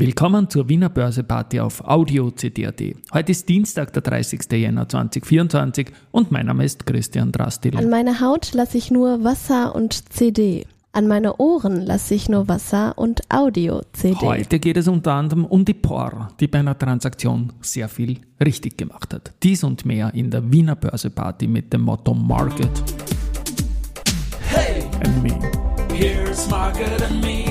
Willkommen zur Wiener Börseparty auf Audio CD.at. Heute ist Dienstag, der 30. Jänner 2024 und mein Name ist Christian Drastil. An meine Haut lasse ich nur Wasser und CD. An meine Ohren lasse ich nur Wasser und Audio-CD. Heute geht es unter anderem um die POR, die bei einer Transaktion sehr viel richtig gemacht hat. Dies und mehr in der Wiener Börseparty mit dem Motto Market. Hey, And me. here's Margaret and me,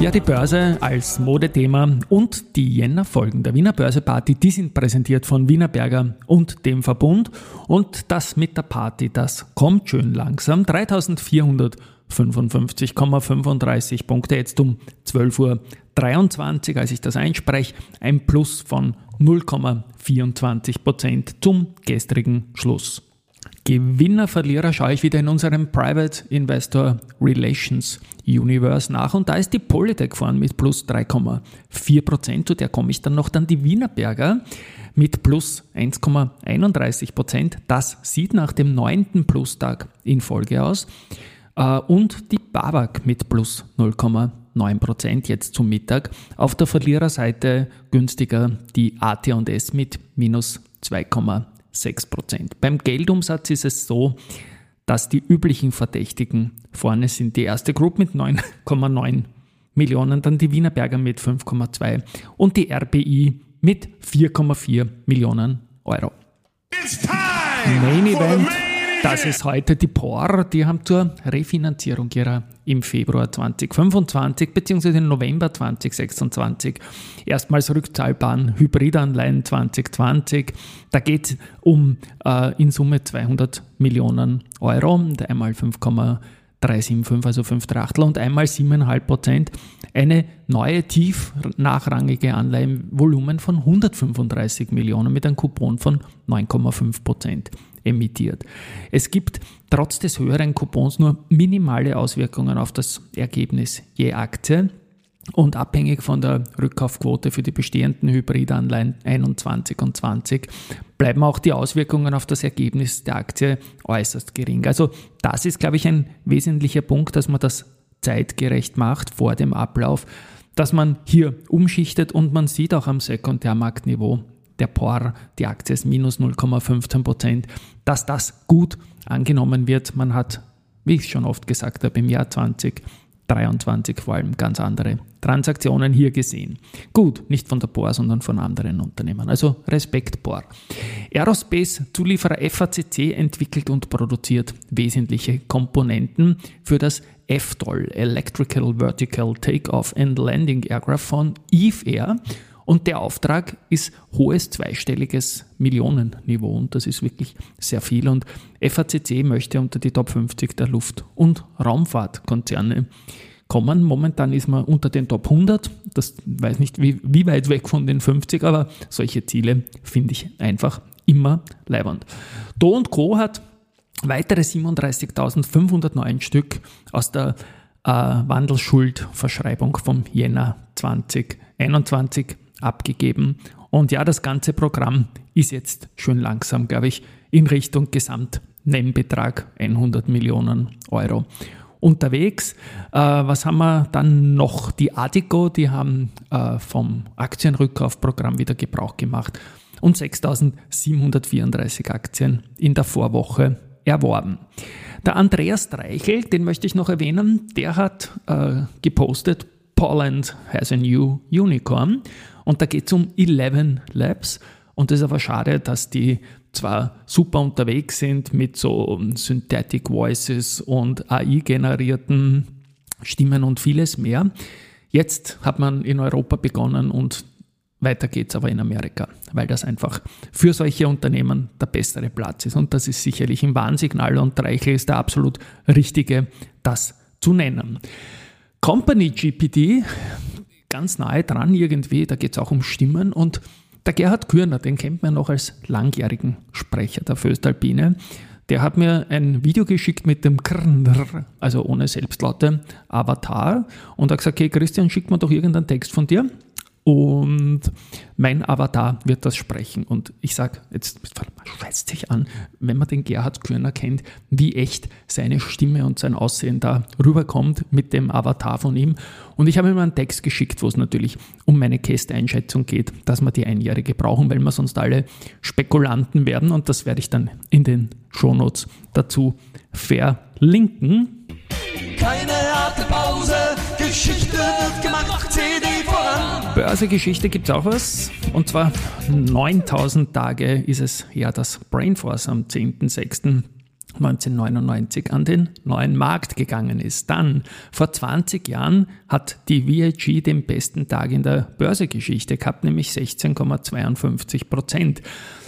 Ja, die Börse als Modethema und die Jänner-Folgen der Wiener Börseparty, die sind präsentiert von Wiener Berger und dem Verbund. Und das mit der Party, das kommt schön langsam. 3455,35 Punkte jetzt um 12.23 Uhr, als ich das einspreche. Ein Plus von 0,24 Prozent zum gestrigen Schluss. Gewinner, Verlierer schaue ich wieder in unserem Private Investor Relations Universe nach und da ist die Polytech vorn mit plus 3,4%. zu der komme ich dann noch. Dann die Wienerberger mit plus 1,31%. Das sieht nach dem neunten Plustag in Folge aus. Äh, und die Babak mit plus 0,9% jetzt zum Mittag. Auf der Verliererseite günstiger die AT&S mit minus 2,1 6%. Beim Geldumsatz ist es so, dass die üblichen Verdächtigen vorne sind. Die erste Gruppe mit 9,9 Millionen, dann die Wienerberger mit 5,2 und die RBI mit 4,4 Millionen Euro. Main Event das ist heute die POR. Die haben zur Refinanzierung ihrer im Februar 2025 bzw. im November 2026 erstmals rückzahlbaren Hybridanleihen 2020. Da geht es um äh, in Summe 200 Millionen Euro, und einmal 5,375, also 5 Achtel und einmal 7,5 Prozent. Eine neue tief nachrangige Anleihenvolumen von 135 Millionen mit einem Coupon von 9,5 Prozent emittiert. Es gibt trotz des höheren Coupons nur minimale Auswirkungen auf das Ergebnis je Aktie. Und abhängig von der Rückkaufquote für die bestehenden Hybridanleihen 21 und 20 bleiben auch die Auswirkungen auf das Ergebnis der Aktie äußerst gering. Also das ist, glaube ich, ein wesentlicher Punkt, dass man das zeitgerecht macht vor dem Ablauf, dass man hier umschichtet und man sieht auch am Sekundärmarktniveau der POR, die Aktie ist minus 0,15 Prozent, dass das gut angenommen wird. Man hat, wie ich schon oft gesagt habe, im Jahr 2023 vor allem ganz andere Transaktionen hier gesehen. Gut, nicht von der POR, sondern von anderen Unternehmen. Also Respekt POR. Aerospace Zulieferer FACC entwickelt und produziert wesentliche Komponenten für das EFTOL, Electrical Vertical Takeoff and Landing Aircraft von Eve Air. Und der Auftrag ist hohes zweistelliges Millionenniveau und das ist wirklich sehr viel. Und FACC möchte unter die Top 50 der Luft- und Raumfahrtkonzerne kommen. Momentan ist man unter den Top 100. Das weiß nicht, wie, wie weit weg von den 50, aber solche Ziele finde ich einfach immer leibend. Do und Co. hat weitere 37.509 Stück aus der äh, Wandelschuldverschreibung vom Jänner 2021 abgegeben. Und ja, das ganze Programm ist jetzt schön langsam, glaube ich, in Richtung Gesamtnennbetrag 100 Millionen Euro unterwegs. Äh, was haben wir dann noch? Die Adico, die haben äh, vom Aktienrückkaufprogramm wieder Gebrauch gemacht und 6.734 Aktien in der Vorwoche erworben. Der Andreas Dreichel, den möchte ich noch erwähnen, der hat äh, gepostet, Poland has a new unicorn und da geht es um 11 Labs und es ist aber schade, dass die zwar super unterwegs sind mit so Synthetic Voices und AI-generierten Stimmen und vieles mehr. Jetzt hat man in Europa begonnen und weiter geht's aber in Amerika, weil das einfach für solche Unternehmen der bessere Platz ist. Und das ist sicherlich ein Warnsignal und Reichel ist der absolut richtige, das zu nennen. Company GPD, ganz nahe dran irgendwie, da geht es auch um Stimmen. Und der Gerhard Kürner, den kennt man noch als langjährigen Sprecher der Föstalpine, der hat mir ein Video geschickt mit dem Krnr, also ohne Selbstlaute, Avatar und hat gesagt, okay Christian, schick mir doch irgendeinen Text von dir und mein Avatar wird das sprechen. Und ich sage, jetzt scheißt sich an, wenn man den Gerhard Körner kennt, wie echt seine Stimme und sein Aussehen da rüberkommt mit dem Avatar von ihm. Und ich habe ihm einen Text geschickt, wo es natürlich um meine Kästeinschätzung geht, dass wir die Einjährige brauchen, weil wir sonst alle Spekulanten werden. Und das werde ich dann in den Shownotes dazu verlinken. Keine harte Pause, Geschichte Börsegeschichte gibt es auch was. Und zwar 9000 Tage ist es her, dass Brainforce am 10.06.1999 an den neuen Markt gegangen ist. Dann, vor 20 Jahren, hat die VIG den besten Tag in der Börsegeschichte gehabt, nämlich 16,52 Prozent.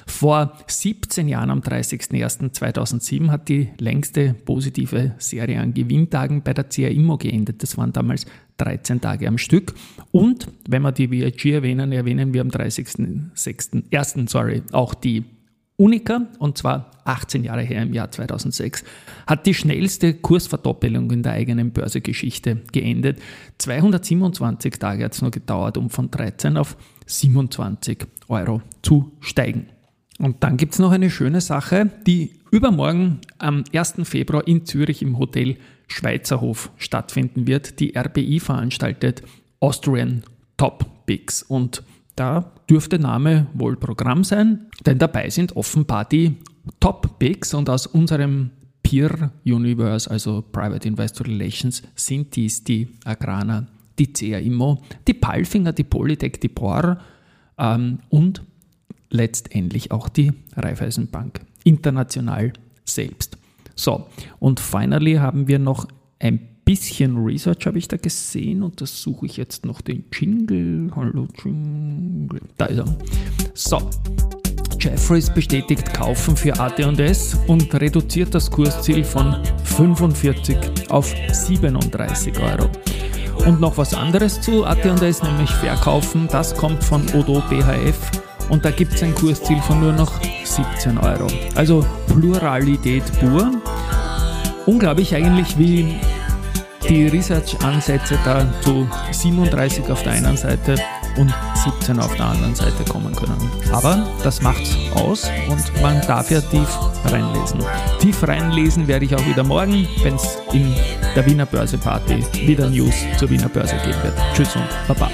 Vor 17 Jahren, am 30.01.2007, hat die längste positive Serie an Gewinntagen bei der CA Immo geendet. Das waren damals 13 Tage am Stück. Und wenn wir die VIG erwähnen, erwähnen wir am 30.01. sorry, auch die Unica, und zwar 18 Jahre her im Jahr 2006, hat die schnellste Kursverdoppelung in der eigenen Börsegeschichte geendet. 227 Tage hat es nur gedauert, um von 13 auf 27 Euro zu steigen. Und dann gibt es noch eine schöne Sache, die übermorgen am 1. Februar in Zürich im Hotel Schweizerhof stattfinden wird. Die RBI veranstaltet Austrian Top Bigs und da dürfte Name wohl Programm sein, denn dabei sind offenbar die Top Bigs und aus unserem Peer Universe, also Private Investor Relations, sind dies die Agrana, die CA Immo, die Palfinger, die Polytech, die Bohr ähm, und letztendlich auch die Raiffeisenbank international selbst. So, und finally haben wir noch ein bisschen Research, habe ich da gesehen, und das suche ich jetzt noch den Jingle. Hallo Jingle. Da ist er. So. Jeffries bestätigt Kaufen für AT&S und reduziert das Kursziel von 45 auf 37 Euro. Und noch was anderes zu AT&S, nämlich Verkaufen. Das kommt von Odo BHF und da gibt es ein Kursziel von nur noch 17 Euro. Also Pluralität pur. Unglaublich eigentlich, wie die Research-Ansätze da zu 37 auf der einen Seite und 17 auf der anderen Seite kommen können. Aber das macht's aus und man darf ja tief reinlesen. Tief reinlesen werde ich auch wieder morgen, wenn es in der Wiener Börse Party wieder News zur Wiener Börse geben wird. Tschüss und Baba.